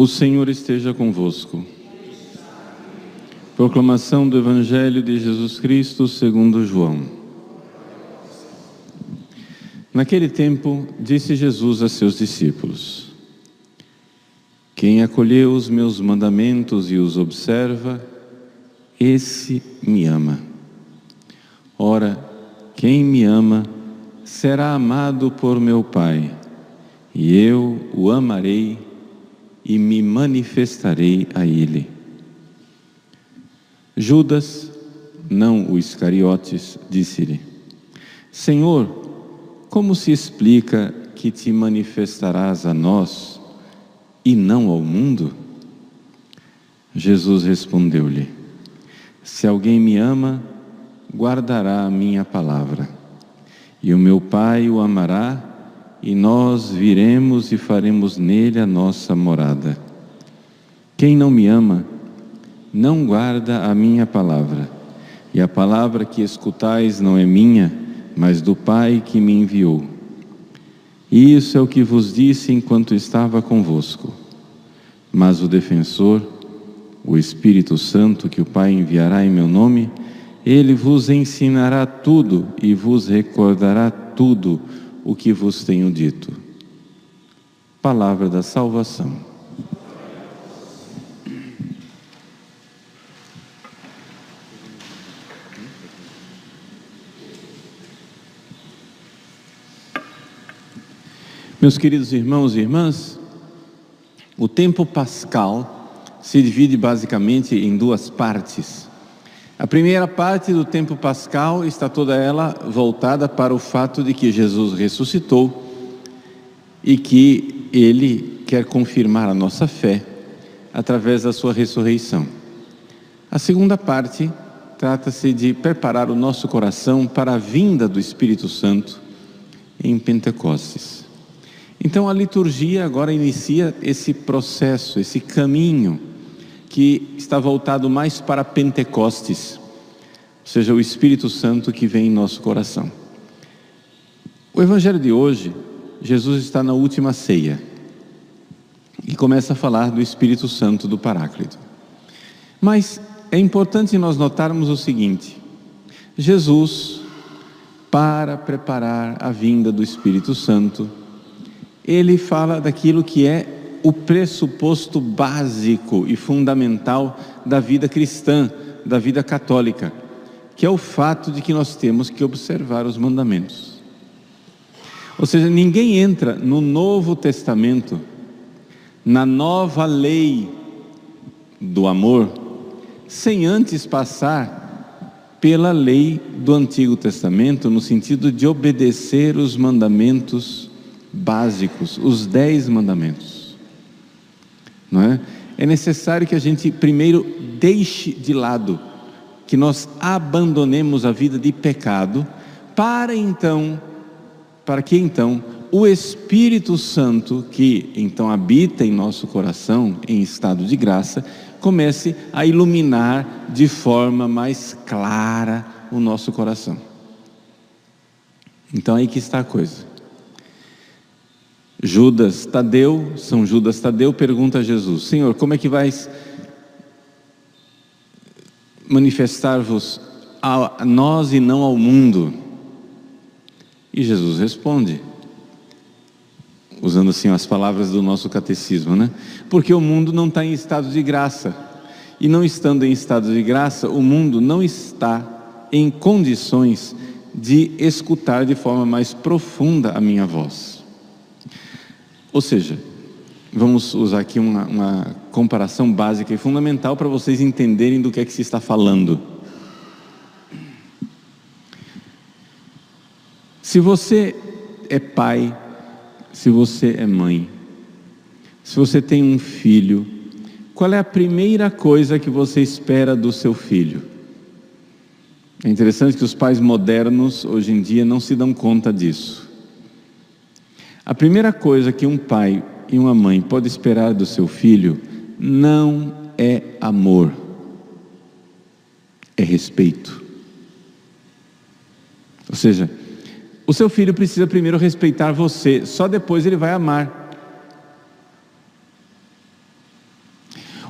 O Senhor esteja convosco. Proclamação do Evangelho de Jesus Cristo segundo João. Naquele tempo, disse Jesus a seus discípulos: Quem acolheu os meus mandamentos e os observa, esse me ama. Ora, quem me ama será amado por meu Pai, e eu o amarei e me manifestarei a ele. Judas, não o Iscariotes, disse-lhe: Senhor, como se explica que te manifestarás a nós e não ao mundo? Jesus respondeu-lhe: Se alguém me ama, guardará a minha palavra, e o meu Pai o amará e nós viremos e faremos nele a nossa morada. Quem não me ama, não guarda a minha palavra, e a palavra que escutais não é minha, mas do Pai que me enviou. Isso é o que vos disse enquanto estava convosco. Mas o defensor, o Espírito Santo que o Pai enviará em meu nome, ele vos ensinará tudo e vos recordará tudo o que vos tenho dito. Palavra da salvação. Meus queridos irmãos e irmãs, o tempo pascal se divide basicamente em duas partes. A primeira parte do tempo pascal está toda ela voltada para o fato de que Jesus ressuscitou e que ele quer confirmar a nossa fé através da sua ressurreição. A segunda parte trata-se de preparar o nosso coração para a vinda do Espírito Santo em Pentecostes. Então a liturgia agora inicia esse processo, esse caminho que está voltado mais para Pentecostes, ou seja, o Espírito Santo que vem em nosso coração. O Evangelho de hoje, Jesus está na última ceia e começa a falar do Espírito Santo do Paráclito. Mas é importante nós notarmos o seguinte: Jesus, para preparar a vinda do Espírito Santo, ele fala daquilo que é o pressuposto básico e fundamental da vida cristã, da vida católica, que é o fato de que nós temos que observar os mandamentos. Ou seja, ninguém entra no Novo Testamento, na nova lei do amor, sem antes passar pela lei do Antigo Testamento, no sentido de obedecer os mandamentos básicos, os dez mandamentos não é? É necessário que a gente primeiro deixe de lado, que nós abandonemos a vida de pecado, para então, para que então o Espírito Santo, que então habita em nosso coração em estado de graça, comece a iluminar de forma mais clara o nosso coração. Então aí que está a coisa. Judas Tadeu, São Judas Tadeu pergunta a Jesus: Senhor, como é que vais manifestar-vos a nós e não ao mundo? E Jesus responde, usando assim as palavras do nosso catecismo, né? Porque o mundo não está em estado de graça, e não estando em estado de graça, o mundo não está em condições de escutar de forma mais profunda a minha voz. Ou seja, vamos usar aqui uma, uma comparação básica e fundamental para vocês entenderem do que é que se está falando. Se você é pai, se você é mãe, se você tem um filho, qual é a primeira coisa que você espera do seu filho? É interessante que os pais modernos hoje em dia não se dão conta disso. A primeira coisa que um pai e uma mãe pode esperar do seu filho não é amor, é respeito. Ou seja, o seu filho precisa primeiro respeitar você, só depois ele vai amar.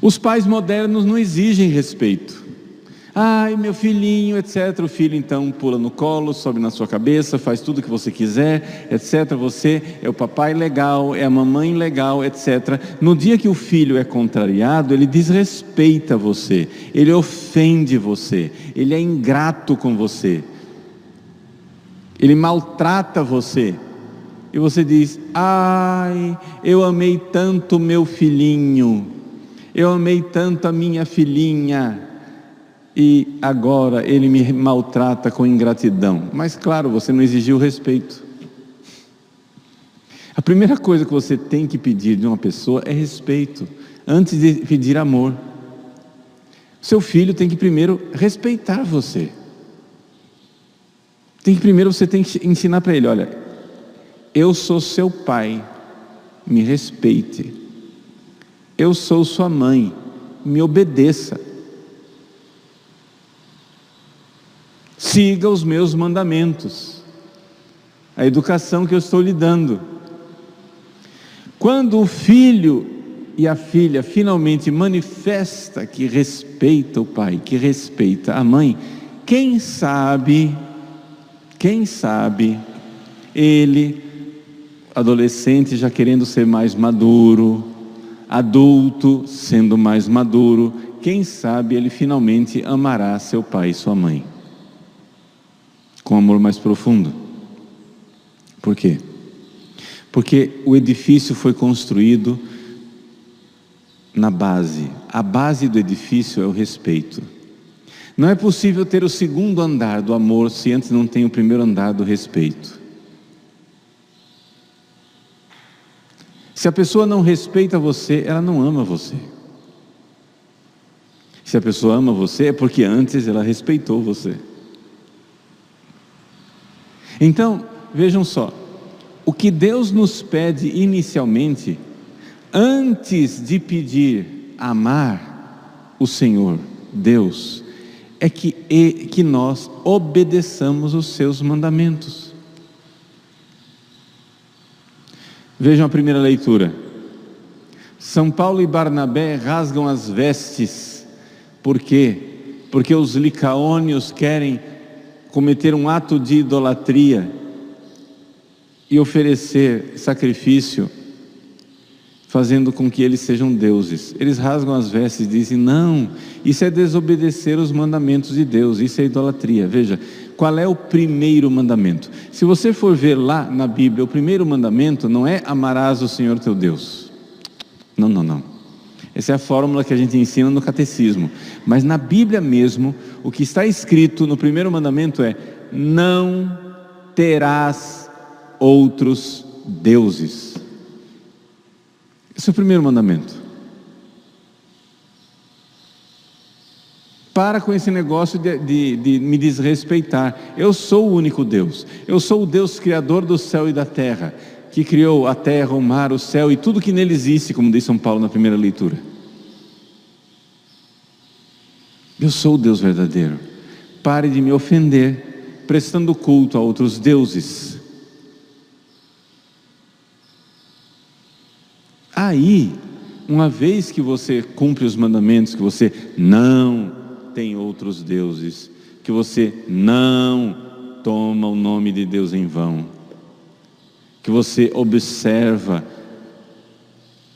Os pais modernos não exigem respeito. Ai, meu filhinho, etc. O filho então pula no colo, sobe na sua cabeça, faz tudo o que você quiser, etc. Você é o papai legal, é a mamãe legal, etc. No dia que o filho é contrariado, ele desrespeita você, ele ofende você, ele é ingrato com você, ele maltrata você. E você diz: Ai, eu amei tanto meu filhinho, eu amei tanto a minha filhinha e agora ele me maltrata com ingratidão. Mas claro, você não exigiu respeito. A primeira coisa que você tem que pedir de uma pessoa é respeito, antes de pedir amor. Seu filho tem que primeiro respeitar você. Tem que primeiro você tem que ensinar para ele, olha, eu sou seu pai, me respeite. Eu sou sua mãe, me obedeça. Siga os meus mandamentos. A educação que eu estou lhe dando. Quando o filho e a filha finalmente manifesta que respeita o pai, que respeita a mãe, quem sabe, quem sabe, ele, adolescente já querendo ser mais maduro, adulto sendo mais maduro, quem sabe ele finalmente amará seu pai e sua mãe com amor mais profundo. Por quê? Porque o edifício foi construído na base. A base do edifício é o respeito. Não é possível ter o segundo andar do amor se antes não tem o primeiro andar do respeito. Se a pessoa não respeita você, ela não ama você. Se a pessoa ama você, é porque antes ela respeitou você. Então, vejam só, o que Deus nos pede inicialmente, antes de pedir amar o Senhor, Deus, é que, que nós obedeçamos os seus mandamentos. Vejam a primeira leitura. São Paulo e Barnabé rasgam as vestes, por quê? Porque os licaônios querem cometer um ato de idolatria e oferecer sacrifício, fazendo com que eles sejam deuses. Eles rasgam as vestes e dizem: não, isso é desobedecer os mandamentos de Deus, isso é idolatria. Veja, qual é o primeiro mandamento? Se você for ver lá na Bíblia, o primeiro mandamento não é amarás o Senhor teu Deus. Não, não, não. Essa é a fórmula que a gente ensina no catecismo. Mas na Bíblia mesmo, o que está escrito no primeiro mandamento é: não terás outros deuses. Esse é o primeiro mandamento. Para com esse negócio de, de, de, me desrespeitar. Eu sou o único Deus. Eu sou o Deus criador do céu e da terra, que criou a terra, o mar, o céu e tudo que nele existe, como diz São Paulo na primeira leitura. Eu sou o Deus verdadeiro. Pare de me ofender, prestando culto a outros deuses. Aí, uma vez que você cumpre os mandamentos, que você não tem outros deuses, que você não toma o nome de Deus em vão, que você observa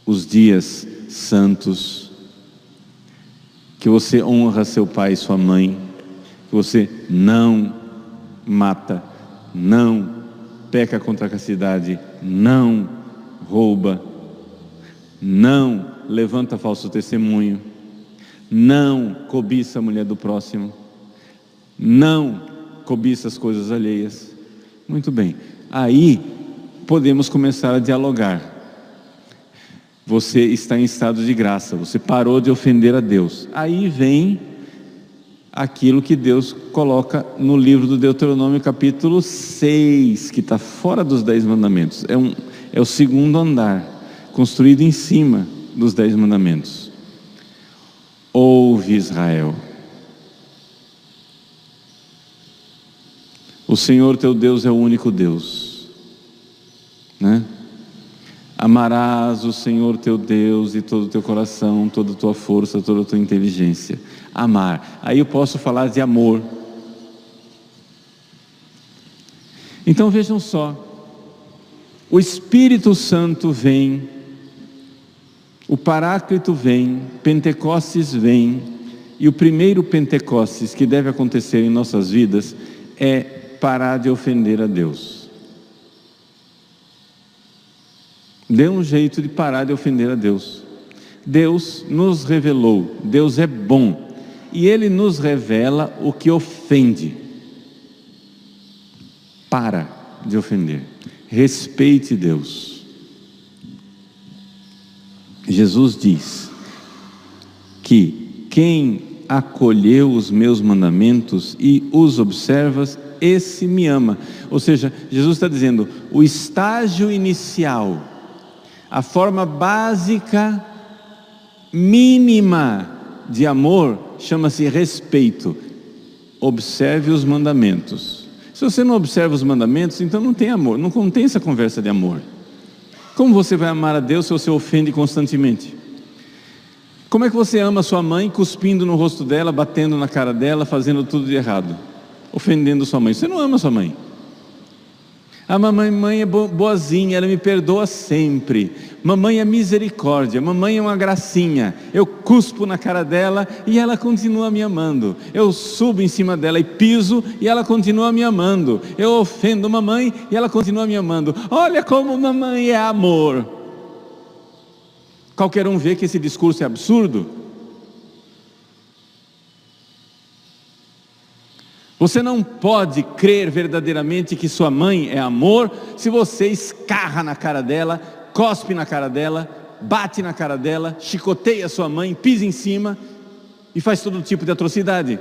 os dias santos, que você honra seu pai e sua mãe, que você não mata, não peca contra a castidade, não rouba, não levanta falso testemunho, não cobiça a mulher do próximo, não cobiça as coisas alheias. Muito bem, aí podemos começar a dialogar. Você está em estado de graça, você parou de ofender a Deus. Aí vem aquilo que Deus coloca no livro do Deuteronômio, capítulo 6, que está fora dos dez mandamentos. É, um, é o segundo andar. construído em cima dos Dez Mandamentos. Ouve Israel. O Senhor teu Deus é o único Deus, né? Amarás o Senhor teu Deus de todo o teu coração, toda a tua força, toda a tua inteligência. Amar. Aí eu posso falar de amor. Então vejam só, o Espírito Santo vem, o Paráclito vem, Pentecostes vem, e o primeiro Pentecostes que deve acontecer em nossas vidas é parar de ofender a Deus. Dê um jeito de parar de ofender a Deus. Deus nos revelou, Deus é bom, e Ele nos revela o que ofende. Para de ofender, respeite Deus. Jesus diz que quem acolheu os meus mandamentos e os observa, esse me ama. Ou seja, Jesus está dizendo: o estágio inicial, a forma básica, mínima de amor, chama-se respeito. Observe os mandamentos. Se você não observa os mandamentos, então não tem amor, não contém essa conversa de amor. Como você vai amar a Deus se você ofende constantemente? Como é que você ama sua mãe cuspindo no rosto dela, batendo na cara dela, fazendo tudo de errado? Ofendendo sua mãe. Você não ama sua mãe. A mamãe mãe é boazinha, ela me perdoa sempre. Mamãe é misericórdia, mamãe é uma gracinha. Eu cuspo na cara dela e ela continua me amando. Eu subo em cima dela e piso e ela continua me amando. Eu ofendo mamãe e ela continua me amando. Olha como mamãe é amor. Qualquer um vê que esse discurso é absurdo. Você não pode crer verdadeiramente que sua mãe é amor se você escarra na cara dela, cospe na cara dela, bate na cara dela, chicoteia sua mãe, pisa em cima e faz todo tipo de atrocidade.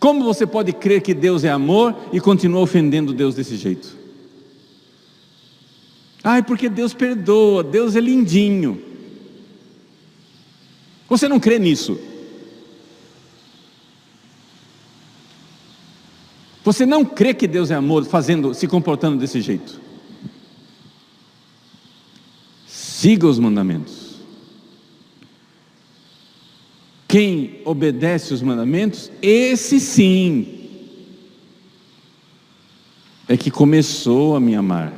Como você pode crer que Deus é amor e continua ofendendo Deus desse jeito? Ai, porque Deus perdoa, Deus é lindinho. Você não crê nisso? Você não crê que Deus é amor fazendo, se comportando desse jeito? Siga os mandamentos. Quem obedece os mandamentos, esse sim é que começou a me amar.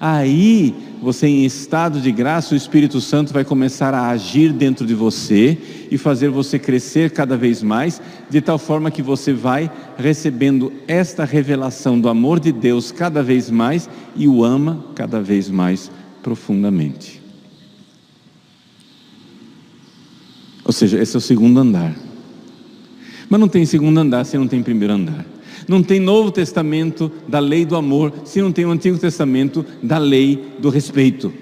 Aí você em estado de graça, o Espírito Santo vai começar a agir dentro de você e fazer você crescer cada vez mais, de tal forma que você vai recebendo esta revelação do amor de Deus cada vez mais e o ama cada vez mais profundamente. Ou seja, esse é o segundo andar. Mas não tem segundo andar se não tem primeiro andar. Não tem Novo Testamento da lei do amor, se não tem o Antigo Testamento da lei do respeito.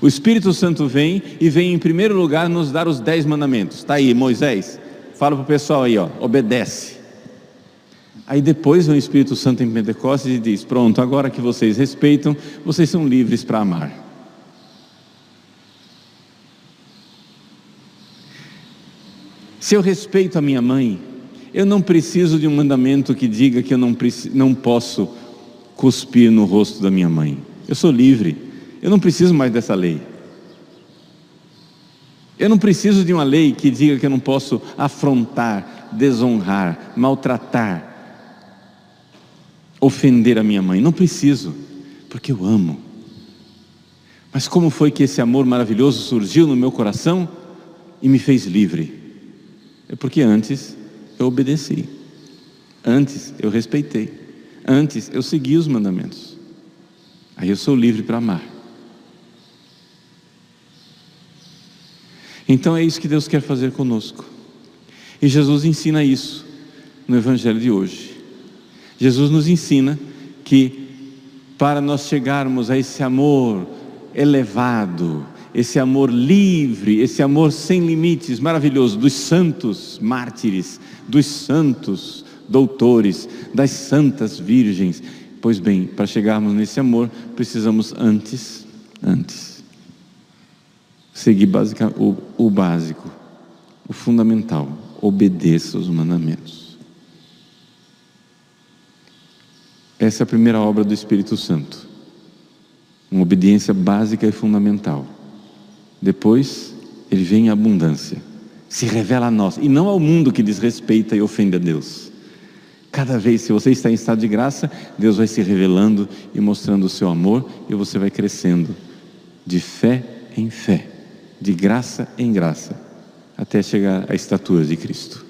O Espírito Santo vem e vem em primeiro lugar nos dar os dez mandamentos. Está aí, Moisés. Fala para o pessoal aí, ó, obedece. Aí depois vem o Espírito Santo em Pentecostes e diz: Pronto, agora que vocês respeitam, vocês são livres para amar. Se eu respeito a minha mãe, eu não preciso de um mandamento que diga que eu não, não posso cuspir no rosto da minha mãe. Eu sou livre, eu não preciso mais dessa lei. Eu não preciso de uma lei que diga que eu não posso afrontar, desonrar, maltratar, ofender a minha mãe. Não preciso, porque eu amo. Mas como foi que esse amor maravilhoso surgiu no meu coração e me fez livre? É porque antes eu obedeci, antes eu respeitei, antes eu segui os mandamentos. Aí eu sou livre para amar. Então é isso que Deus quer fazer conosco. E Jesus ensina isso no Evangelho de hoje. Jesus nos ensina que para nós chegarmos a esse amor elevado, esse amor livre, esse amor sem limites, maravilhoso, dos santos mártires, dos santos doutores, das santas virgens, Pois bem, para chegarmos nesse amor, precisamos antes, antes, seguir basic, o, o básico, o fundamental, obedeça os mandamentos. Essa é a primeira obra do Espírito Santo. Uma obediência básica e fundamental. Depois, ele vem em abundância. Se revela a nós, e não ao mundo que desrespeita e ofende a Deus. Cada vez, se você está em estado de graça, Deus vai se revelando e mostrando o seu amor, e você vai crescendo de fé em fé, de graça em graça, até chegar à estatura de Cristo.